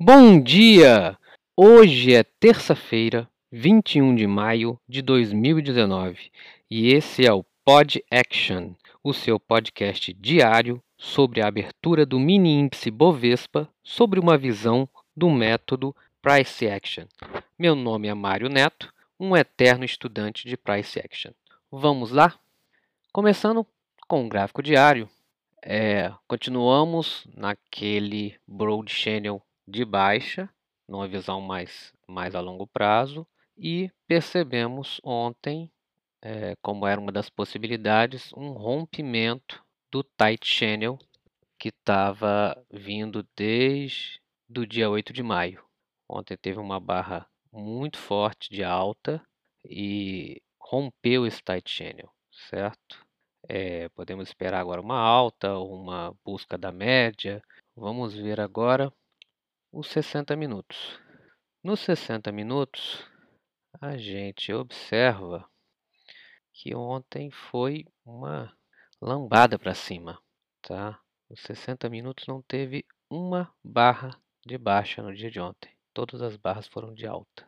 Bom dia! Hoje é terça-feira, 21 de maio de 2019 e esse é o Pod Action, o seu podcast diário sobre a abertura do mini índice Bovespa sobre uma visão do método Price Action. Meu nome é Mário Neto, um eterno estudante de Price Action. Vamos lá? Começando com o gráfico diário, é, continuamos naquele Broad Channel de baixa, numa visão mais, mais a longo prazo, e percebemos ontem, é, como era uma das possibilidades, um rompimento do Tight Channel que estava vindo desde o dia 8 de maio. Ontem teve uma barra muito forte de alta e rompeu esse Tight Channel, certo? É, podemos esperar agora uma alta, uma busca da média. Vamos ver agora os 60 minutos. Nos 60 minutos, a gente observa que ontem foi uma lambada para cima, tá? Nos 60 minutos não teve uma barra de baixa no dia de ontem. Todas as barras foram de alta,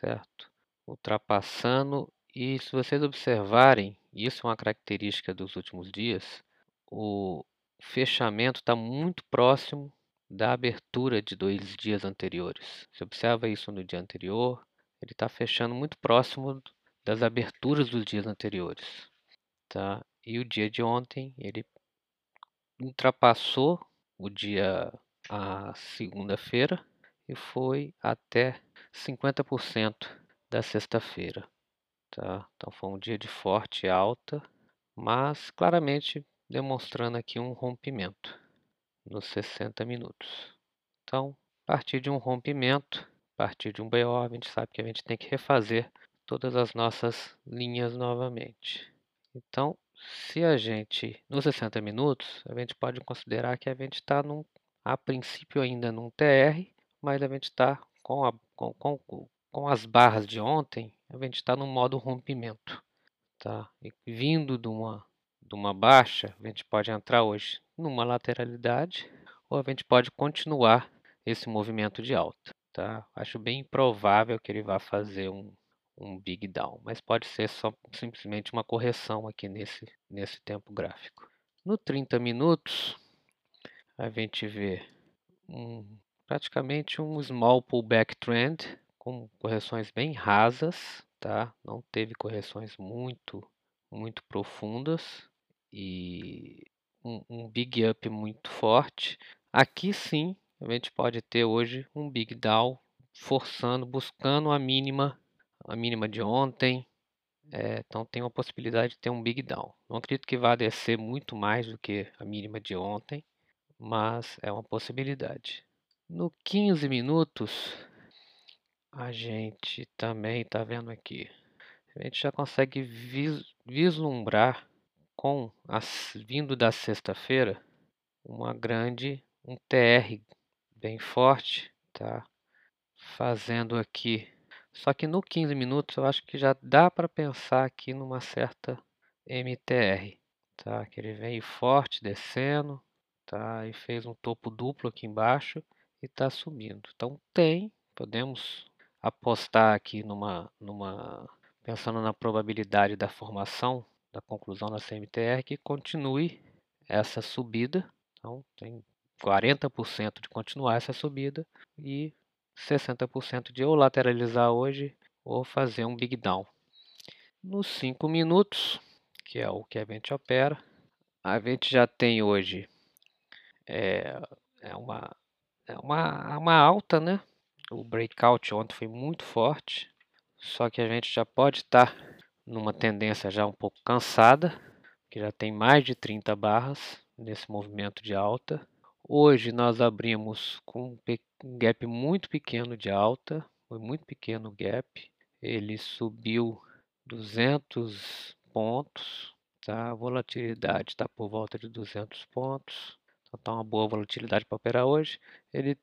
certo? Ultrapassando e se vocês observarem, isso é uma característica dos últimos dias, o fechamento está muito próximo da abertura de dois dias anteriores. Você observa isso no dia anterior, ele está fechando muito próximo das aberturas dos dias anteriores. Tá? E o dia de ontem, ele ultrapassou o dia, a segunda-feira, e foi até 50% da sexta-feira. Tá? Então foi um dia de forte alta, mas claramente demonstrando aqui um rompimento nos 60 minutos. Então, a partir de um rompimento, a partir de um BO, a gente sabe que a gente tem que refazer todas as nossas linhas novamente. Então, se a gente, nos 60 minutos, a gente pode considerar que a gente está, a princípio, ainda num TR, mas a gente está com, com, com, com as barras de ontem a gente está no modo rompimento. Tá? E vindo de uma, de uma baixa, a gente pode entrar hoje numa lateralidade ou a gente pode continuar esse movimento de alta. Tá? Acho bem improvável que ele vá fazer um, um big down, mas pode ser só simplesmente uma correção aqui nesse, nesse tempo gráfico. No 30 minutos, a gente vê um, praticamente um small pullback trend com correções bem rasas, tá? Não teve correções muito, muito profundas e um, um big up muito forte. Aqui sim, a gente pode ter hoje um big down forçando, buscando a mínima, a mínima de ontem. É, então tem uma possibilidade de ter um big down. Não acredito que vá descer muito mais do que a mínima de ontem, mas é uma possibilidade. No 15 minutos, a gente também está vendo aqui. A gente já consegue vis vislumbrar com as, vindo da sexta-feira uma grande um TR bem forte, tá? Fazendo aqui. Só que no 15 minutos eu acho que já dá para pensar aqui numa certa MTR, tá? Que ele vem forte descendo, tá? E fez um topo duplo aqui embaixo e está subindo. Então tem, podemos apostar aqui numa, numa pensando na probabilidade da formação da conclusão da CMTR que continue essa subida. Então tem 40% de continuar essa subida e 60% de ou lateralizar hoje ou fazer um big down. Nos 5 minutos, que é o que a gente opera, a gente já tem hoje é, é uma, é uma, uma alta, né? O breakout ontem foi muito forte, só que a gente já pode estar tá numa tendência já um pouco cansada, que já tem mais de 30 barras nesse movimento de alta. Hoje nós abrimos com um gap muito pequeno de alta, foi muito pequeno o gap. Ele subiu 200 pontos, tá? A volatilidade está por volta de 200 pontos. Então tá uma boa volatilidade para operar hoje. Ele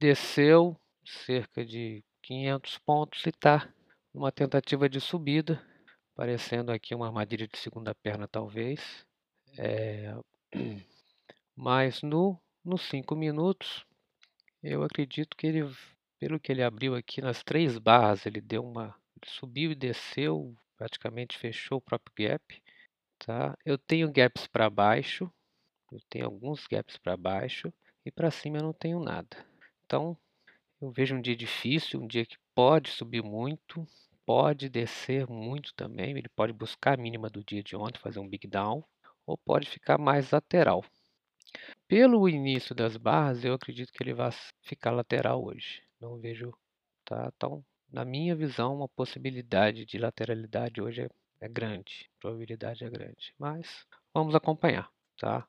desceu cerca de 500 pontos e está numa tentativa de subida, parecendo aqui uma armadilha de segunda perna talvez. É... Mas no, nos 5 minutos eu acredito que ele, pelo que ele abriu aqui nas três barras, ele deu uma, ele subiu e desceu, praticamente fechou o próprio gap, tá? Eu tenho gaps para baixo, eu tenho alguns gaps para baixo e para cima eu não tenho nada. Então, eu vejo um dia difícil, um dia que pode subir muito, pode descer muito também, ele pode buscar a mínima do dia de ontem, fazer um big down, ou pode ficar mais lateral. Pelo início das barras, eu acredito que ele vai ficar lateral hoje. Não vejo, tá? Então, na minha visão, uma possibilidade de lateralidade hoje é, é grande, a probabilidade é grande. Mas vamos acompanhar, tá?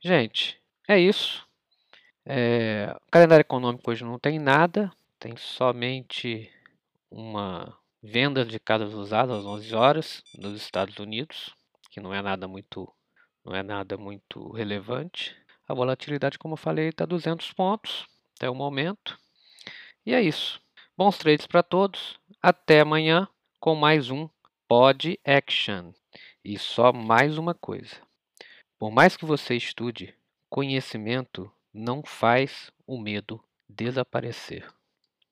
Gente, é isso. É, calendário econômico hoje não tem nada, tem somente uma venda de casas usadas às 11 horas nos Estados Unidos, que não é nada muito, não é nada muito relevante. A volatilidade, como eu falei, está 200 pontos até o momento. E é isso. Bons trades para todos. Até amanhã com mais um Pod Action. E só mais uma coisa. Por mais que você estude, conhecimento não faz o medo desaparecer.